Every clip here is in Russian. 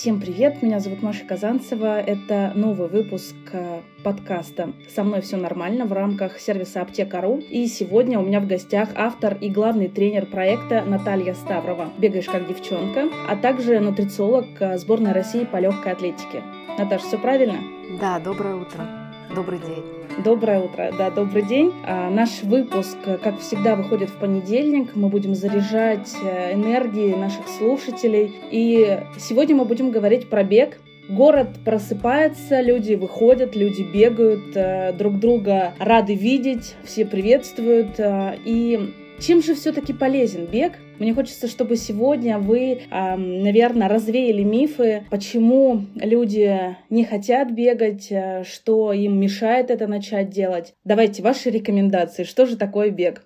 Всем привет, меня зовут Маша Казанцева. Это новый выпуск э, подкаста «Со мной все нормально» в рамках сервиса Аптека.ру. И сегодня у меня в гостях автор и главный тренер проекта Наталья Ставрова «Бегаешь как девчонка», а также нутрициолог э, сборной России по легкой атлетике. Наташа, все правильно? Да, доброе утро. Добрый день. Доброе утро, да, добрый день. А, наш выпуск, как всегда, выходит в понедельник. Мы будем заряжать э, энергией наших слушателей. И сегодня мы будем говорить про бег. Город просыпается, люди выходят, люди бегают, э, друг друга рады видеть, все приветствуют. Э, и чем же все-таки полезен бег? Мне хочется, чтобы сегодня вы, наверное, развеяли мифы, почему люди не хотят бегать, э, что им мешает это начать делать. Давайте ваши рекомендации. Что же такое бег?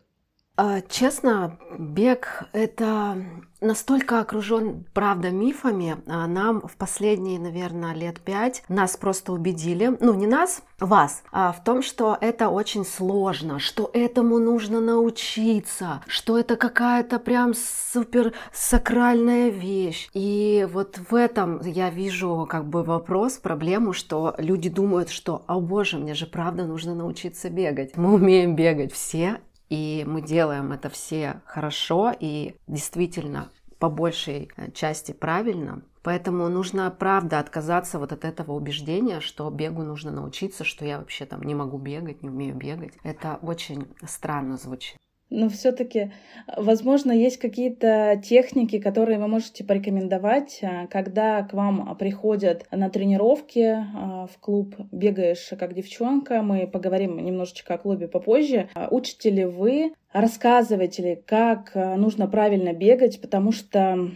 А, честно, бег это настолько окружен, правда, мифами. А нам в последние, наверное, лет пять нас просто убедили, ну не нас, вас, а в том, что это очень сложно, что этому нужно научиться, что это какая-то прям супер сакральная вещь. И вот в этом я вижу как бы вопрос, проблему, что люди думают, что, о боже, мне же правда нужно научиться бегать. Мы умеем бегать все, и мы делаем это все хорошо и действительно по большей э, части правильно. Поэтому нужно, правда, отказаться вот от этого убеждения, что бегу нужно научиться, что я вообще там не могу бегать, не умею бегать. Это очень странно звучит. Но все-таки, возможно, есть какие-то техники, которые вы можете порекомендовать, а, когда к вам приходят на тренировки а, в клуб «Бегаешь как девчонка». Мы поговорим немножечко о клубе попозже. А, учите ли вы, рассказываете ли, как нужно правильно бегать, потому что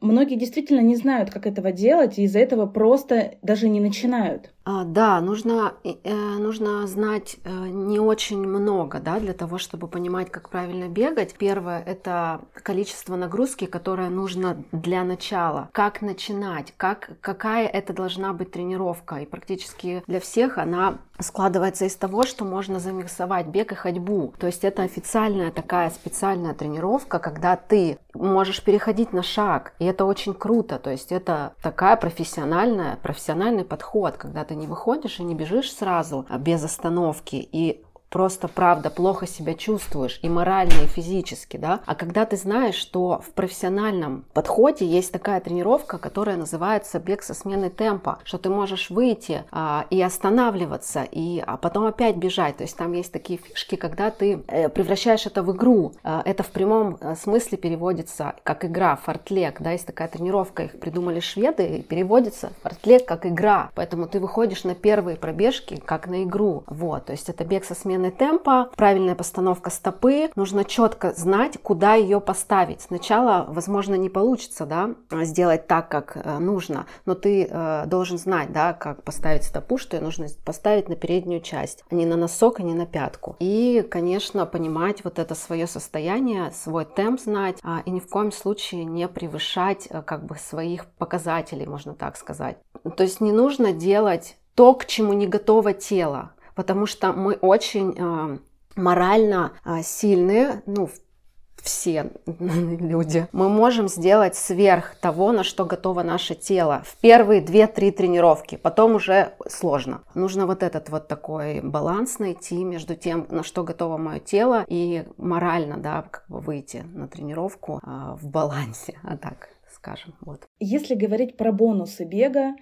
многие действительно не знают, как этого делать, и из-за этого просто даже не начинают. А, да, нужно, э, нужно знать э, не очень много да, для того, чтобы понимать, как правильно бегать. Первое – это количество нагрузки, которое нужно для начала. Как начинать, как, какая это должна быть тренировка. И практически для всех она складывается из того, что можно замиксовать бег и ходьбу. То есть это официальная такая специальная тренировка, когда ты можешь переходить на шаг, и это очень круто. То есть это такая профессиональная, профессиональный подход, когда ты не выходишь и не бежишь сразу а без остановки. И просто, правда, плохо себя чувствуешь и морально, и физически, да, а когда ты знаешь, что в профессиональном подходе есть такая тренировка, которая называется бег со сменой темпа, что ты можешь выйти а, и останавливаться, и а потом опять бежать, то есть там есть такие фишки, когда ты э, превращаешь это в игру, а, это в прямом э, смысле переводится как игра, фортлек, да, есть такая тренировка, их придумали шведы, и переводится фортлек как игра, поэтому ты выходишь на первые пробежки как на игру, вот, то есть это бег со сменой смены темпа, правильная постановка стопы. Нужно четко знать, куда ее поставить. Сначала, возможно, не получится да, сделать так, как э, нужно, но ты э, должен знать, да, как поставить стопу, что ее нужно поставить на переднюю часть, а не на носок, а не на пятку. И, конечно, понимать вот это свое состояние, свой темп знать, а, и ни в коем случае не превышать э, как бы своих показателей, можно так сказать. То есть не нужно делать то, к чему не готово тело потому что мы очень э, морально э, сильные, ну, все люди, мы можем сделать сверх того, на что готово наше тело в первые 2-3 тренировки, потом уже сложно. Нужно вот этот вот такой баланс найти между тем, на что готово мое тело и морально, да, как бы выйти на тренировку э, в балансе, а так скажем. Вот. Если говорить про бонусы бега,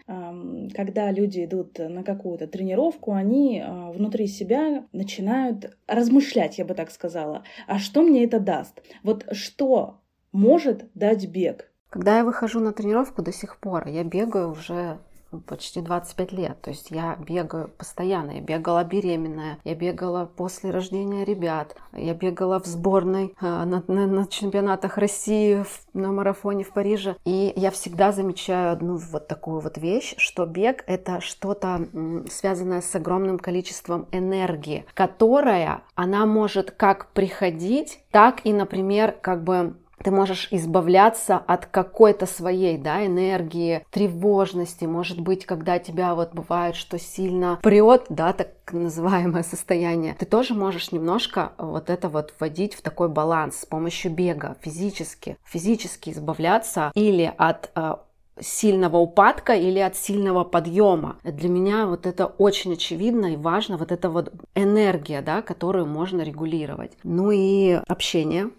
когда люди идут на какую-то тренировку, они а, внутри себя начинают размышлять, я бы так сказала, а что мне это даст? Вот что может дать бег? Когда я выхожу на тренировку до сих пор, я бегаю уже почти 25 лет. То есть я бегаю постоянно. Я бегала беременная, я бегала после рождения ребят, я бегала в сборной э, на, на, на чемпионатах России, на марафоне в Париже. И я всегда замечаю одну вот такую вот вещь, что бег это что-то связанное с огромным количеством энергии, которая, она может как приходить, так и, например, как бы ты можешь избавляться от какой-то своей да, энергии, тревожности. Может быть, когда тебя вот бывает, что сильно прет, да, так называемое состояние, ты тоже можешь немножко вот это вот вводить в такой баланс с помощью бега физически, физически избавляться или от э, сильного упадка или от сильного подъема. Для меня вот это очень очевидно и важно, вот эта вот энергия, да, которую можно регулировать. Ну и общение,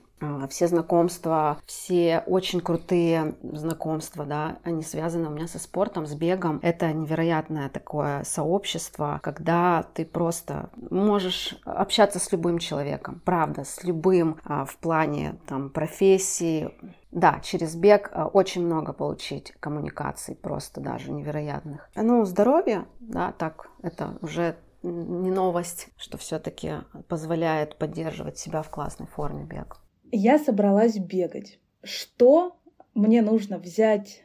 все знакомства, все очень крутые знакомства, да, они связаны у меня со спортом, с бегом. Это невероятное такое сообщество, когда ты просто можешь общаться с любым человеком, правда, с любым а, в плане там профессии, да, через бег а, очень много получить коммуникаций, просто даже невероятных. Ну, здоровье, да, так, это уже не новость, что все-таки позволяет поддерживать себя в классной форме бег. Я собралась бегать. Что мне нужно взять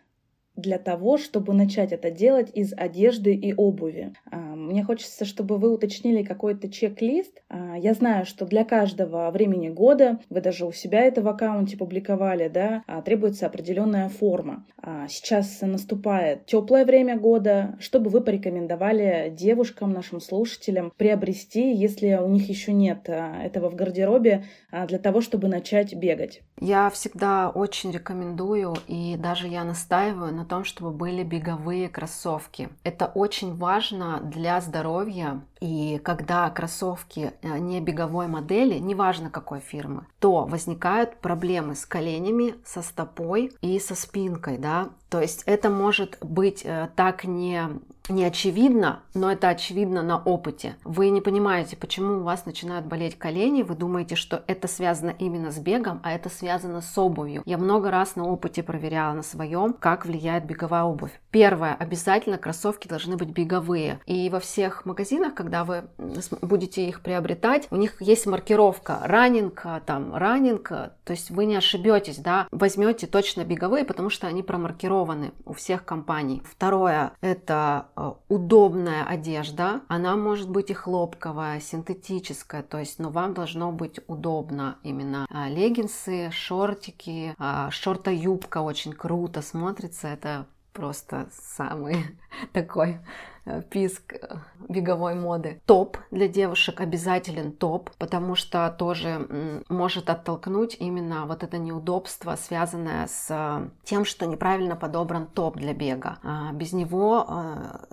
для того, чтобы начать это делать из одежды и обуви. А, мне хочется, чтобы вы уточнили какой-то чек-лист. А, я знаю, что для каждого времени года, вы даже у себя это в аккаунте публиковали, да, а, требуется определенная форма. Сейчас наступает теплое время года. Что бы вы порекомендовали девушкам, нашим слушателям приобрести, если у них еще нет этого в гардеробе, для того, чтобы начать бегать? Я всегда очень рекомендую, и даже я настаиваю на том, чтобы были беговые кроссовки. Это очень важно для здоровья. И когда кроссовки э, не беговой модели, неважно какой фирмы, то возникают проблемы с коленями, со стопой и со спинкой, да. То есть это может быть э, так не не очевидно, но это очевидно на опыте. Вы не понимаете, почему у вас начинают болеть колени, вы думаете, что это связано именно с бегом, а это связано с обувью. Я много раз на опыте проверяла на своем, как влияет беговая обувь. Первое, обязательно кроссовки должны быть беговые. И во всех магазинах, когда вы будете их приобретать, у них есть маркировка раннинг, там раннинг, то есть вы не ошибетесь, да, возьмете точно беговые, потому что они промаркированы у всех компаний. Второе, это удобная одежда. Она может быть и хлопковая, синтетическая, то есть, но вам должно быть удобно именно а, леггинсы, шортики, а, шорта-юбка очень круто смотрится. Это просто самый такой Э, писк э, беговой моды. Топ для девушек обязателен топ, потому что тоже может оттолкнуть именно вот это неудобство, связанное с э, тем, что неправильно подобран топ для бега. А без него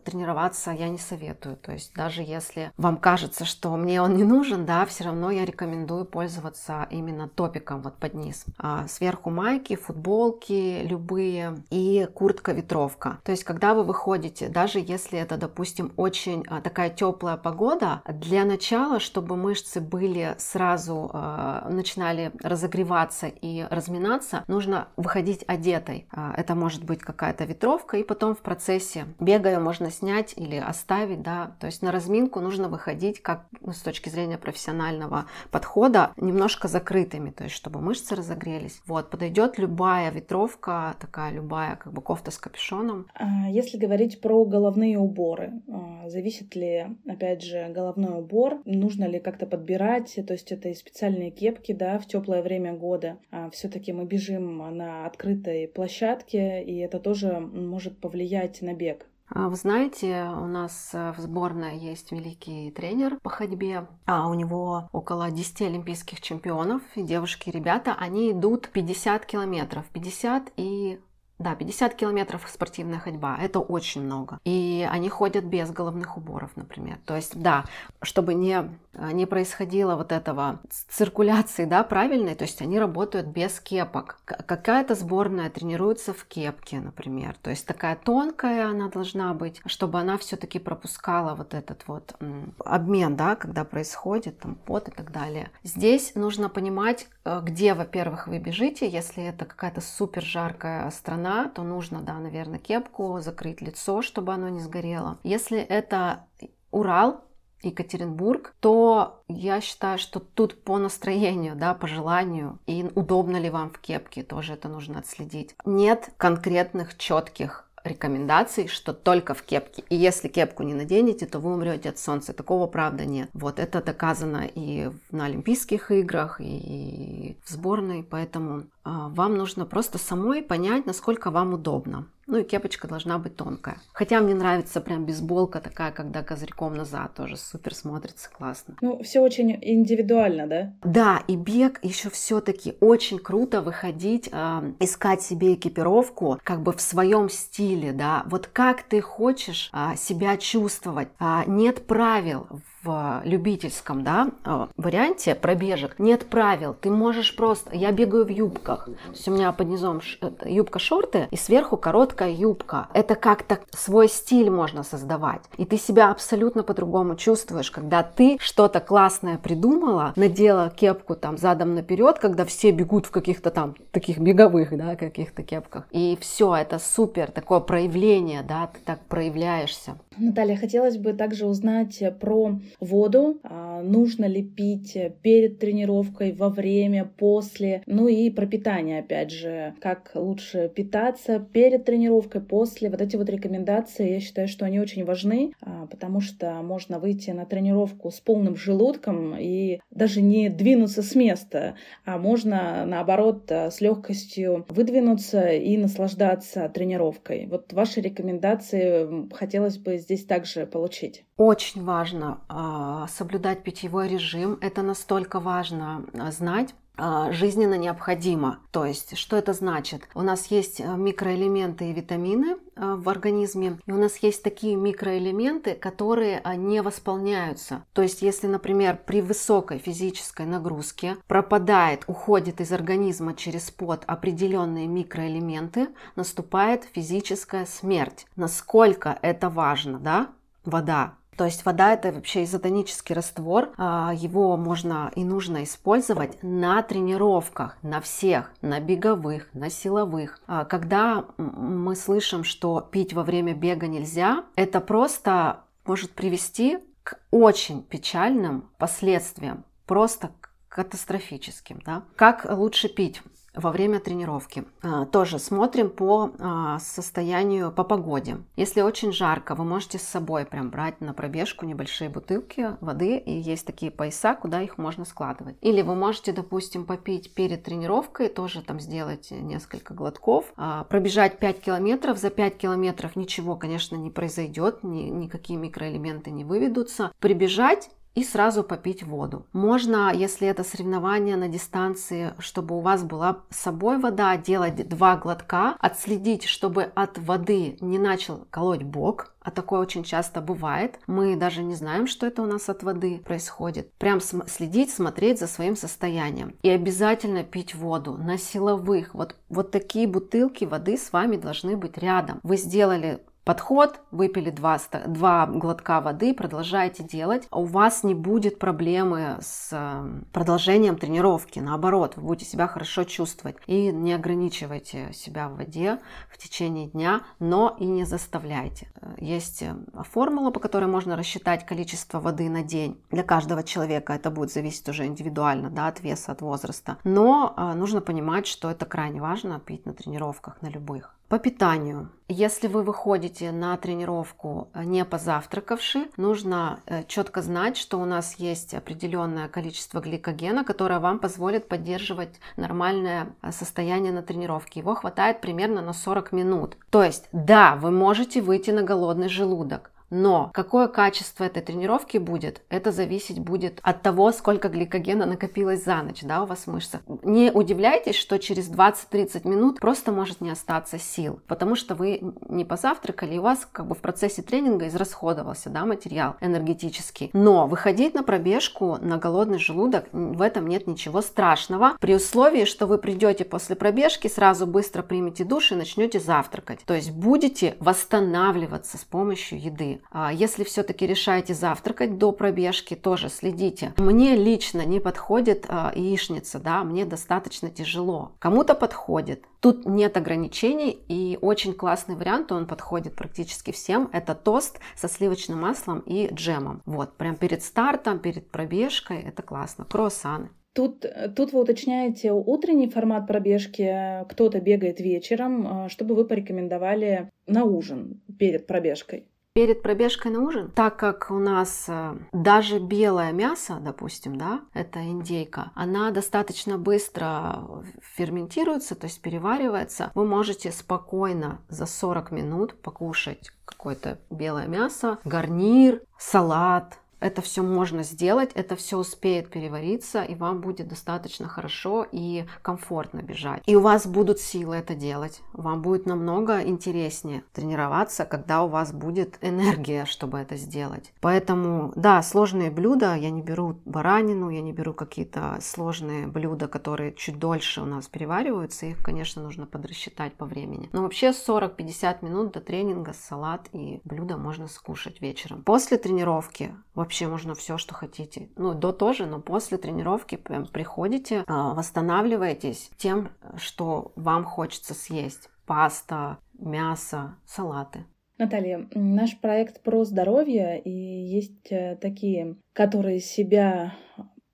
тренироваться я не советую. То есть даже если вам кажется, что мне он не нужен, да, все равно я рекомендую пользоваться именно топиком вот под низ. А сверху майки, футболки любые и куртка-ветровка. То есть когда вы выходите, даже если это допустим, очень а, такая теплая погода, для начала, чтобы мышцы были сразу, а, начинали разогреваться и разминаться, нужно выходить одетой. А, это может быть какая-то ветровка, и потом в процессе бега ее можно снять или оставить, да, то есть на разминку нужно выходить как ну, с точки зрения профессионального подхода немножко закрытыми, то есть чтобы мышцы разогрелись. Вот, подойдет любая ветровка, такая любая как бы кофта с капюшоном. Если говорить про головные уборы, уборы. А, зависит ли, опять же, головной убор, нужно ли как-то подбирать, то есть это и специальные кепки, да, в теплое время года. А Все-таки мы бежим на открытой площадке, и это тоже может повлиять на бег. А вы знаете, у нас в сборной есть великий тренер по ходьбе, а у него около 10 олимпийских чемпионов, и девушки и ребята, они идут 50 километров, 50 и да, 50 километров спортивная ходьба, это очень много. И они ходят без головных уборов, например. То есть, да, чтобы не, не происходило вот этого циркуляции, да, правильной, то есть они работают без кепок. Какая-то сборная тренируется в кепке, например. То есть такая тонкая она должна быть, чтобы она все-таки пропускала вот этот вот обмен, да, когда происходит там пот и так далее. Здесь нужно понимать, э, где, во-первых, вы бежите, если это какая-то супер жаркая страна, вина, то нужно, да, наверное, кепку, закрыть лицо, чтобы оно не сгорело. Если это Урал, Екатеринбург, то я считаю, что тут по настроению, да, по желанию, и удобно ли вам в кепке, тоже это нужно отследить. Нет конкретных четких рекомендаций, что только в кепке. И если кепку не наденете, то вы умрете от солнца. Такого правда нет. Вот это доказано и на Олимпийских играх, и в сборной. Поэтому вам нужно просто самой понять, насколько вам удобно. Ну и кепочка должна быть тонкая. Хотя мне нравится прям бейсболка такая, когда козырьком назад тоже супер смотрится классно. Ну, все очень индивидуально, да? Да, и бег еще все-таки очень круто выходить, э, искать себе экипировку как бы в своем стиле, да. Вот как ты хочешь э, себя чувствовать. Э, нет правил в любительском да, э, варианте пробежек нет правил. Ты можешь просто... Я бегаю в юбках. То есть у меня под низом юбка-шорты и сверху короткая юбка. Это как-то свой стиль можно создавать. И ты себя абсолютно по-другому чувствуешь, когда ты что-то классное придумала, надела кепку там задом наперед, когда все бегут в каких-то там таких беговых, да, каких-то кепках. И все, это супер, такое проявление, да, ты так проявляешься. Наталья, хотелось бы также узнать про воду, а, нужно ли пить перед тренировкой, во время, после, ну и про питание, опять же, как лучше питаться перед тренировкой, после. Вот эти вот рекомендации, я считаю, что они очень важны, а, потому что можно выйти на тренировку с полным желудком и даже не двинуться с места, а можно, наоборот, с легкостью выдвинуться и наслаждаться тренировкой. Вот ваши рекомендации хотелось бы здесь также получить. Очень важно э, соблюдать питьевой режим. Это настолько важно а, знать, а, жизненно необходимо. То есть, что это значит? У нас есть микроэлементы и витамины в организме, и у нас есть такие микроэлементы, которые не восполняются. То есть, если, например, при высокой физической нагрузке пропадает, уходит из организма через пот определенные микроэлементы, наступает физическая смерть. Насколько это важно, да? Вода то есть вода это вообще изотонический раствор, а, его можно и нужно использовать на тренировках, на всех, на беговых, на силовых. А, когда мы слышим, что пить во время бега нельзя, это просто может привести к очень печальным последствиям, просто катастрофическим. Да? Как лучше пить? Во время тренировки. А, тоже смотрим по а, состоянию, по погоде. Если очень жарко, вы можете с собой прям брать на пробежку небольшие бутылки воды, и есть такие пояса, куда их можно складывать. Или вы можете, допустим, попить перед тренировкой, тоже там сделать несколько глотков, а, пробежать 5 километров. За 5 километров ничего, конечно, не произойдет, ни, никакие микроэлементы не выведутся. Прибежать и сразу попить воду. Можно, если это соревнование на дистанции, чтобы у вас была с собой вода, делать два глотка, отследить, чтобы от воды не начал колоть бок, а такое очень часто бывает. Мы даже не знаем, что это у нас от воды происходит. Прям следить, смотреть за своим состоянием. И обязательно пить воду на силовых. Вот, вот такие бутылки воды с вами должны быть рядом. Вы сделали подход, выпили два, два глотка воды, продолжаете делать, у вас не будет проблемы с эм, продолжением тренировки. Наоборот, вы будете себя хорошо чувствовать. И не ограничивайте себя в воде в течение дня, но и не заставляйте. Есть э, формула, по которой можно рассчитать количество воды на день. Для каждого человека это будет зависеть уже индивидуально да, от веса, от возраста. Но э, нужно понимать, что это крайне важно пить на тренировках, на любых. По питанию. Если вы выходите на тренировку э, не позавтракавши, нужно э, четко знать, что у нас есть определенное количество гликогена, которое вам позволит поддерживать нормальное э, состояние на тренировке. Его хватает примерно на 40 минут. То есть, да, вы можете выйти на голодный желудок, но какое качество этой тренировки будет, это зависеть будет от того, сколько гликогена накопилось за ночь да, у вас в мышцах. Не удивляйтесь, что через 20-30 минут просто может не остаться сил, потому что вы не позавтракали, и у вас как бы в процессе тренинга израсходовался да, материал энергетический. Но выходить на пробежку на голодный желудок, в этом нет ничего страшного, при условии, что вы придете после пробежки, сразу быстро примете душ и начнете завтракать. То есть будете восстанавливаться с помощью еды. А если все-таки решаете завтракать до пробежки, тоже следите. Мне лично не подходит а, яичница, да, мне достаточно тяжело. Кому-то подходит. Тут нет ограничений и очень классный вариант, он подходит практически всем. Это тост со сливочным маслом и джемом. Вот, прям перед стартом, перед пробежкой, это классно. Круассаны. Тут, тут вы уточняете утренний формат пробежки, кто-то бегает вечером, а, чтобы вы порекомендовали на ужин перед пробежкой. Перед пробежкой на ужин, так как у нас э, даже белое мясо, допустим, да, это индейка, она достаточно быстро ферментируется, то есть переваривается, вы можете спокойно за 40 минут покушать какое-то белое мясо, гарнир, салат, это все можно сделать, это все успеет перевариться, и вам будет достаточно хорошо и комфортно бежать. И у вас будут силы это делать. Вам будет намного интереснее тренироваться, когда у вас будет энергия, чтобы это сделать. Поэтому, да, сложные блюда, я не беру баранину, я не беру какие-то сложные блюда, которые чуть дольше у нас перевариваются, их, конечно, нужно подрасчитать по времени. Но вообще 40-50 минут до тренинга салат и блюдо можно скушать вечером. После тренировки вообще вообще можно все, что хотите. Ну, до тоже, но после тренировки прям приходите, а, восстанавливаетесь тем, что вам хочется съесть. Паста, мясо, салаты. Наталья, наш проект про здоровье, и есть э, такие, которые себя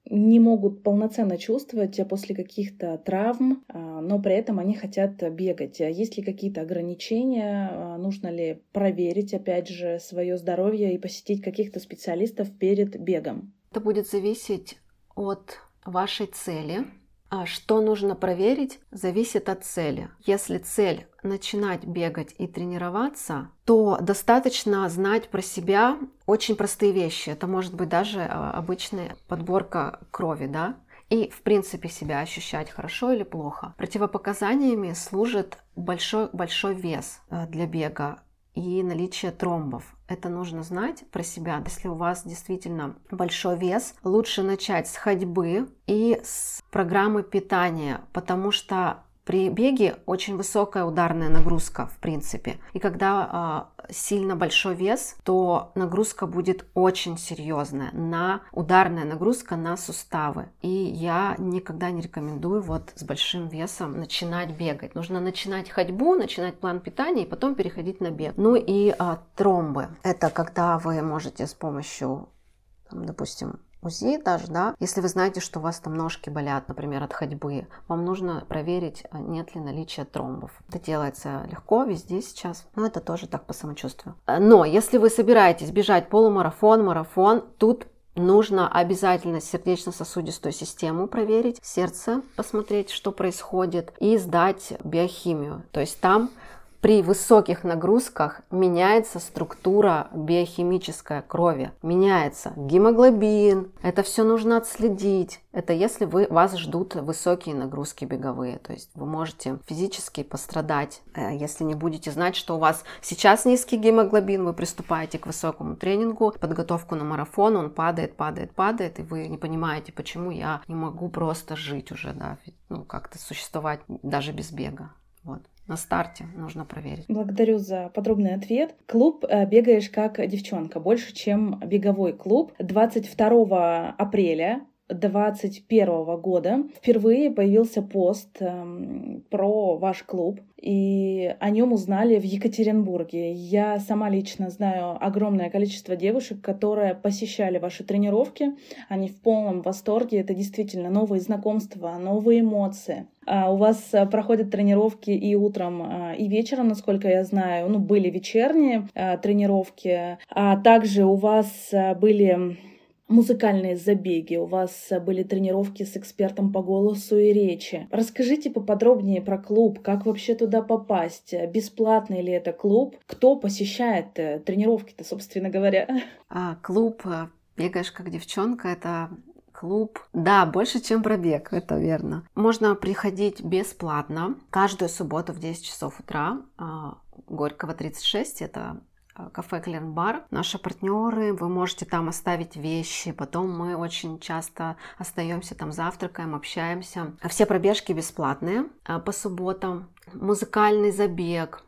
не могут полноценно чувствовать после каких-то травм, а, но при этом они хотят бегать. А есть ли какие-то ограничения? А, нужно ли проверить, опять же, свое здоровье и посетить каких-то специалистов перед бегом? Это будет зависеть от вашей цели, а что нужно проверить, зависит от цели. Если цель начинать бегать и тренироваться, то достаточно знать про себя очень простые вещи. Это может быть даже а, обычная подборка крови, да, и, в принципе, себя ощущать хорошо или плохо. Противопоказаниями служит большой, большой вес э, для бега и наличие тромбов. Это нужно знать про себя. Если у вас действительно большой вес, лучше начать с ходьбы и с программы питания, потому что при беге очень высокая ударная нагрузка, в принципе. И когда э, сильно большой вес, то нагрузка будет очень серьезная. На ударная нагрузка на суставы. И я никогда не рекомендую вот с большим весом начинать бегать. Нужно начинать ходьбу, начинать план питания и потом переходить на бег. Ну и э, тромбы. Это когда вы можете с помощью, там, допустим, УЗИ даже, да, если вы знаете, что у вас там ножки болят, например, от ходьбы, вам нужно проверить, а нет ли наличия тромбов. Это делается легко везде сейчас, но это тоже так по самочувствию. Но если вы собираетесь бежать полумарафон, марафон, тут Нужно обязательно сердечно-сосудистую систему проверить, сердце посмотреть, что происходит, и сдать биохимию. То есть там при высоких нагрузках меняется структура биохимическая крови, меняется гемоглобин. Это все нужно отследить. Это если вы, вас ждут высокие нагрузки беговые. То есть вы можете физически пострадать, э, если не будете знать, что у вас сейчас низкий гемоглобин, вы приступаете к высокому тренингу, подготовку на марафон, он падает, падает, падает, и вы не понимаете, почему я не могу просто жить уже, да, ну, как-то существовать даже без бега. Вот на старте нужно проверить. Благодарю за подробный ответ. Клуб э, «Бегаешь как девчонка» больше, чем беговой клуб. 22 апреля 2021 года впервые появился пост э, про ваш клуб, и о нем узнали в Екатеринбурге. Я сама лично знаю огромное количество девушек, которые посещали ваши тренировки. Они в полном восторге. Это действительно новые знакомства, новые эмоции. А у вас э, проходят тренировки и утром, э, и вечером, насколько я знаю. Ну, были вечерние э, тренировки, а также у вас были музыкальные забеги, у вас были тренировки с экспертом по голосу и речи. Расскажите поподробнее про клуб, как вообще туда попасть, бесплатный ли это клуб, кто посещает э, тренировки-то, собственно говоря. А, клуб э, «Бегаешь как девчонка» — это клуб. Да, больше, чем пробег, это верно. Можно приходить бесплатно каждую субботу в 10 часов утра. А, Горького 36, это Э, кафе Клен Бар. Наши партнеры, вы можете там оставить вещи, потом мы очень часто остаемся там, завтракаем, общаемся. Все пробежки бесплатные э, по субботам. Музыкальный забег,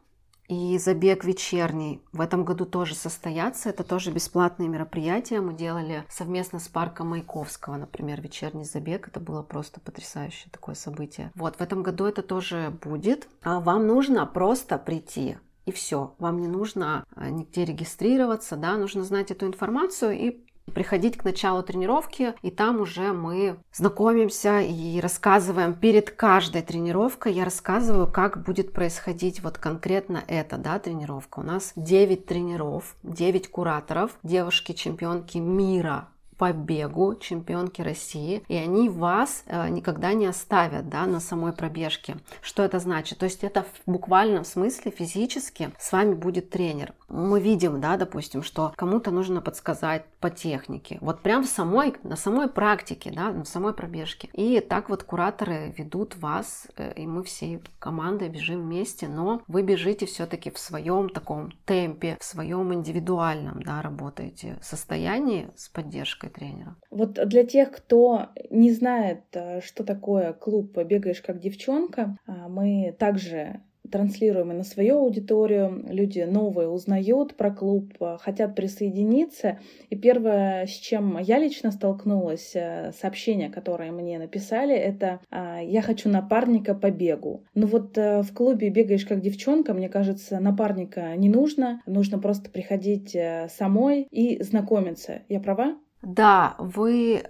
и забег вечерний в этом году тоже состоятся. Это тоже бесплатные мероприятия. Мы делали совместно с парком Маяковского, например, вечерний забег. Это было просто потрясающее такое событие. Вот, в этом году это тоже будет. А вам нужно просто прийти и все. Вам не нужно а, нигде регистрироваться, да, нужно знать эту информацию и приходить к началу тренировки, и там уже мы знакомимся и рассказываем перед каждой тренировкой, я рассказываю, как будет происходить вот конкретно эта да, тренировка. У нас 9 тренеров, 9 кураторов, девушки-чемпионки мира по бегу чемпионки России, и они вас э, никогда не оставят да, на самой пробежке. Что это значит? То есть это в буквальном смысле физически с вами будет тренер. Мы видим, да, допустим, что кому-то нужно подсказать по технике. Вот прям в самой, на самой практике, да, на самой пробежке. И так вот кураторы ведут вас, э, и мы всей командой бежим вместе, но вы бежите все-таки в своем таком темпе, в своем индивидуальном, да, работаете состоянии с поддержкой поддержкой тренера. Вот для тех, кто не знает, э, что такое клуб «Бегаешь как девчонка», а, мы также транслируем и на свою аудиторию. Люди новые узнают про клуб, э, хотят присоединиться. И первое, с чем я лично столкнулась, э, сообщение, которое мне написали, это «Я хочу напарника по бегу». Ну вот в клубе «Бегаешь как девчонка», мне кажется, напарника не нужно. Нужно просто приходить самой и знакомиться. Я права? Да, вы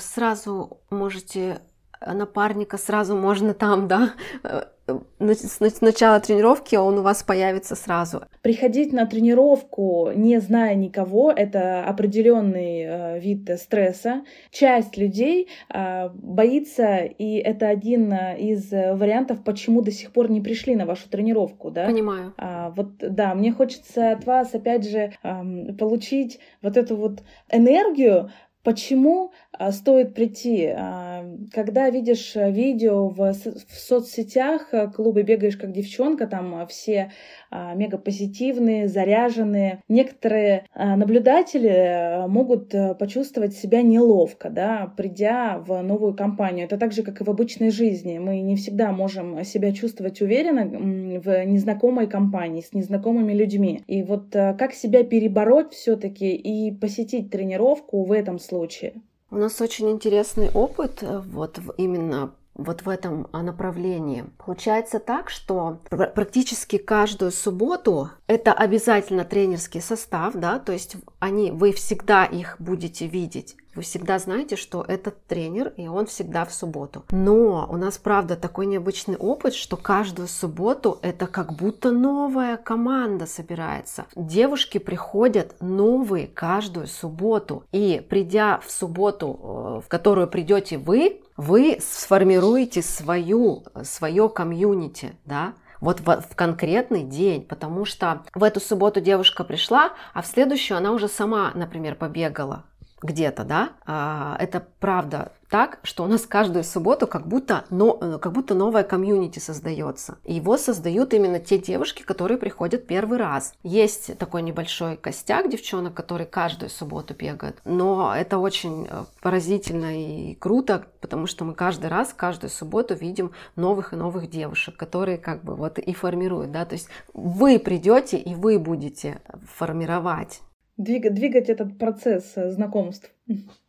сразу можете напарника сразу можно там, да, э, с начала тренировки он у вас появится сразу. Приходить на тренировку, не зная никого, это определенный э, вид стресса. Часть людей э, боится, и это один из вариантов, почему до сих пор не пришли на вашу тренировку, да? Понимаю. А, вот, да, мне хочется от вас, опять же, э, получить вот эту вот энергию, Почему а, стоит прийти? А, когда видишь э, видео в, соцсетях э, клубы «Бегаешь как девчонка», там все а, мега позитивные, заряженные. Некоторые наблюдатели э, могут почувствовать себя неловко, да, придя в новую компанию. Это так же, как и в обычной жизни. Мы не всегда можем себя чувствовать уверенно в незнакомой компании, с незнакомыми людьми. И вот как себя перебороть все-таки и посетить тренировку в этом случае? У нас очень интересный опыт э, вот именно вот в этом а, направлении. Получается так, что практически каждую субботу это обязательно тренерский состав, да, то есть они, вы всегда их будете видеть. Вы всегда знаете, что этот тренер, и он всегда в субботу. Но у нас, правда, такой необычный опыт, что каждую субботу это как будто новая команда собирается. Девушки приходят новые каждую субботу. И придя в субботу, э, в которую придете вы, вы сформируете свою, свое комьюнити, да, вот в, в конкретный день, потому что в эту субботу девушка пришла, а в следующую она уже сама, например, побегала где-то, да, а, это правда так, что у нас каждую субботу как будто, но, как будто новая комьюнити создается. И его создают именно те девушки, которые приходят первый раз. Есть такой небольшой костяк девчонок, которые каждую субботу бегают. Но это очень э, поразительно и круто, потому что мы каждый раз, каждую субботу видим новых и новых девушек, которые как бы вот и формируют, да, то есть вы придете и вы будете формировать двигать, двигать этот процесс э, знакомств.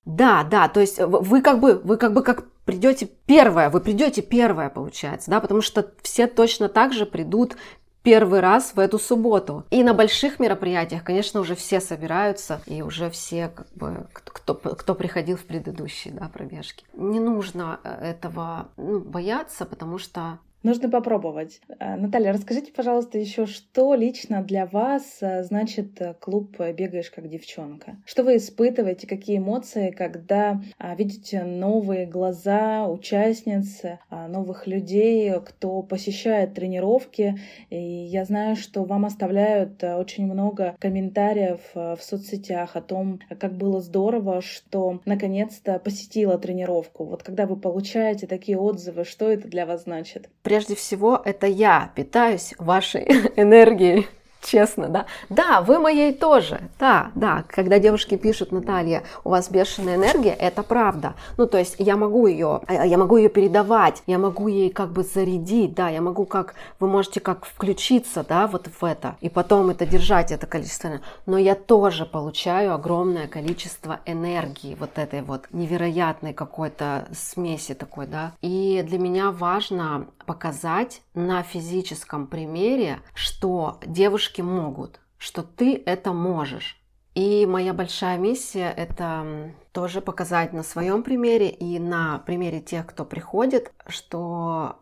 Да, да, то есть вы как бы, вы как бы как придете первое, вы придете первое, получается, да, потому что все точно так же придут первый раз в эту субботу. И на больших мероприятиях, конечно, уже все собираются, и уже все, как бы, кто, кто приходил в предыдущие да, пробежки. Не нужно э, этого ну, бояться, потому что Нужно попробовать. Э, Наталья, расскажите, пожалуйста, еще, что лично для вас э, значит э, клуб «Бегаешь как девчонка»? Что вы испытываете, какие эмоции, когда видите новые глаза участниц, новых людей, кто посещает тренировки? И я знаю, что вам оставляют очень много комментариев в соцсетях о том, как было здорово, что наконец-то посетила тренировку. Вот когда вы получаете такие отзывы, что это для вас значит? Прежде всего это я питаюсь вашей энергией честно, да. Да, вы моей тоже, да, да. Когда девушки пишут, Наталья, у вас бешеная энергия, это правда. Ну, то есть я могу ее, э, я могу ее передавать, я могу ей как бы зарядить, да, я могу как, вы можете как включиться, да, вот в это, и потом это держать, это количество. Но я тоже получаю огромное количество энергии, вот этой вот невероятной какой-то смеси такой, да. И для меня важно показать на физическом примере, что девушки могут, что ты это можешь. И моя большая миссия — это тоже показать на своем примере и на примере тех, кто приходит, что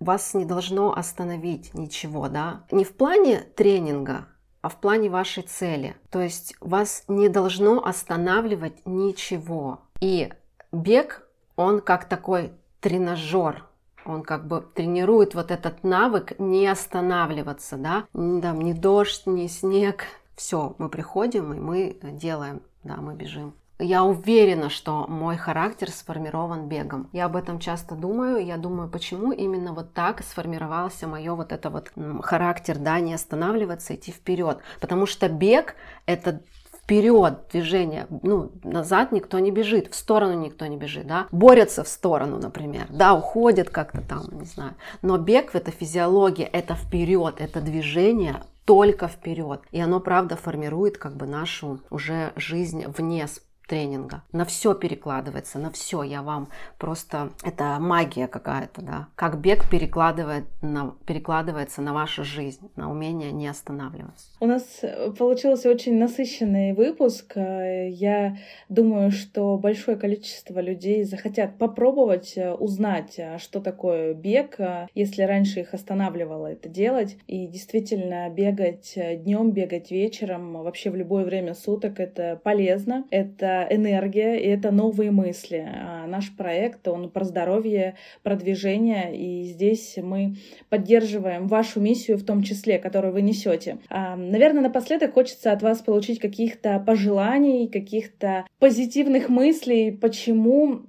вас не должно остановить ничего, да, не в плане тренинга, а в плане вашей цели. То есть вас не должно останавливать ничего. И бег, он как такой тренажер, он как бы тренирует вот этот навык не останавливаться, да, там ни дождь, ни снег, все, мы приходим и мы делаем, да, мы бежим. Я уверена, что мой характер сформирован бегом. Я об этом часто думаю. Я думаю, почему именно вот так сформировался мое вот это вот характер, да, не останавливаться, идти вперед. Потому что бег это вперед движение, ну, назад никто не бежит, в сторону никто не бежит, да, борются в сторону, например, да, уходят как-то там, не знаю, но бег это физиология, это вперед, это движение только вперед, и оно, правда, формирует как бы нашу уже жизнь вне тренинга. На все перекладывается, на все. Я вам просто... Это магия какая-то, да. Как бег перекладывает на, перекладывается на вашу жизнь, на умение не останавливаться. У нас э, получился очень насыщенный выпуск. Э, я думаю, что большое количество людей захотят попробовать э, узнать, что такое бег, если раньше их останавливало это делать. И действительно бегать днем, бегать вечером, вообще в любое время суток это полезно. Это энергия, и это новые мысли. А наш проект, он про здоровье, про движение, и здесь мы поддерживаем вашу миссию в том числе, которую вы несете. А, наверное, напоследок хочется от вас получить каких-то пожеланий, каких-то позитивных мыслей, почему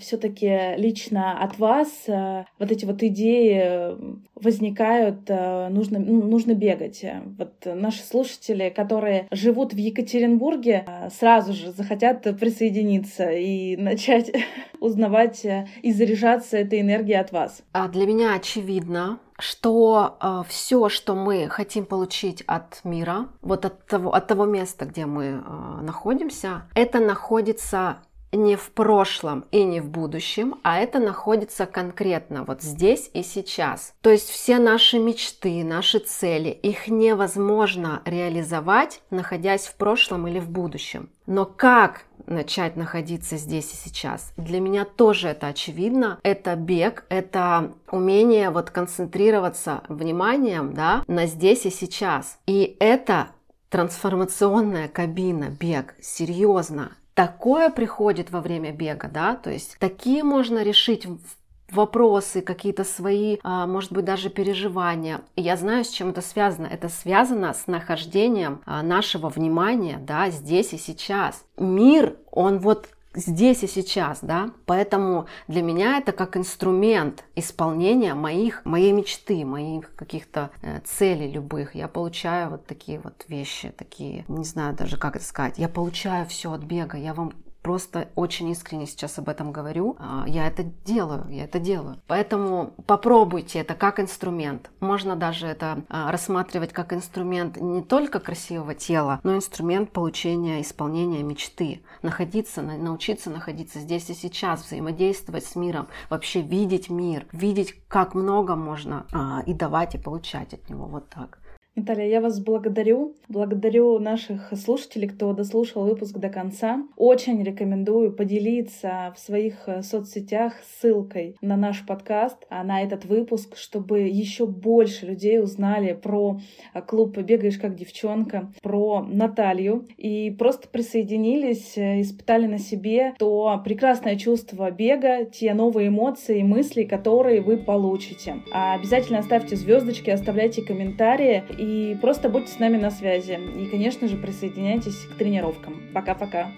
все-таки лично от вас э, вот эти вот идеи возникают, э, нужно, ну, нужно бегать. Вот наши слушатели, которые живут в Екатеринбурге, э, сразу же захотят присоединиться и начать узнавать и заряжаться этой энергией от вас. А для меня очевидно, что э, все, что мы хотим получить от мира, вот от того, от того места, где мы э, находимся, это находится не в прошлом и не в будущем, а это находится конкретно вот здесь и сейчас. То есть все наши мечты, наши цели, их невозможно реализовать, находясь в прошлом или в будущем. Но как начать находиться здесь и сейчас? Для меня тоже это очевидно. Это бег, это умение вот концентрироваться вниманием да, на здесь и сейчас. И это трансформационная кабина, бег, серьезно такое приходит во время бега, да, то есть такие можно решить вопросы, какие-то свои, а, может быть, даже переживания. я знаю, с чем это связано. Это связано с нахождением а, нашего внимания, да, здесь и сейчас. Мир, он вот здесь и сейчас, да, поэтому для меня это как инструмент исполнения моих, моей мечты, моих каких-то э, целей любых. Я получаю вот такие вот вещи, такие, не знаю даже как это сказать, я получаю все от бега, я вам просто очень искренне сейчас об этом говорю. А, я это делаю, я это делаю. Поэтому попробуйте это как инструмент. Можно даже это а, рассматривать как инструмент не только красивого тела, но инструмент получения, исполнения мечты. Находиться, научиться находиться здесь и сейчас, взаимодействовать с миром, вообще видеть мир, видеть, как много можно а, и давать, и получать от него. Вот так. Наталья, я вас благодарю. Благодарю наших слушателей, кто дослушал выпуск до конца. Очень рекомендую поделиться в своих э, соцсетях ссылкой на наш подкаст, а на этот выпуск, чтобы еще больше людей узнали про э, клуб «Бегаешь как девчонка», про Наталью и просто присоединились, э, испытали на себе то прекрасное чувство бега, те новые эмоции и мысли, которые вы получите. А обязательно ставьте звездочки, оставляйте комментарии и просто будьте с нами на связи. И, конечно же, присоединяйтесь к тренировкам. Пока-пока.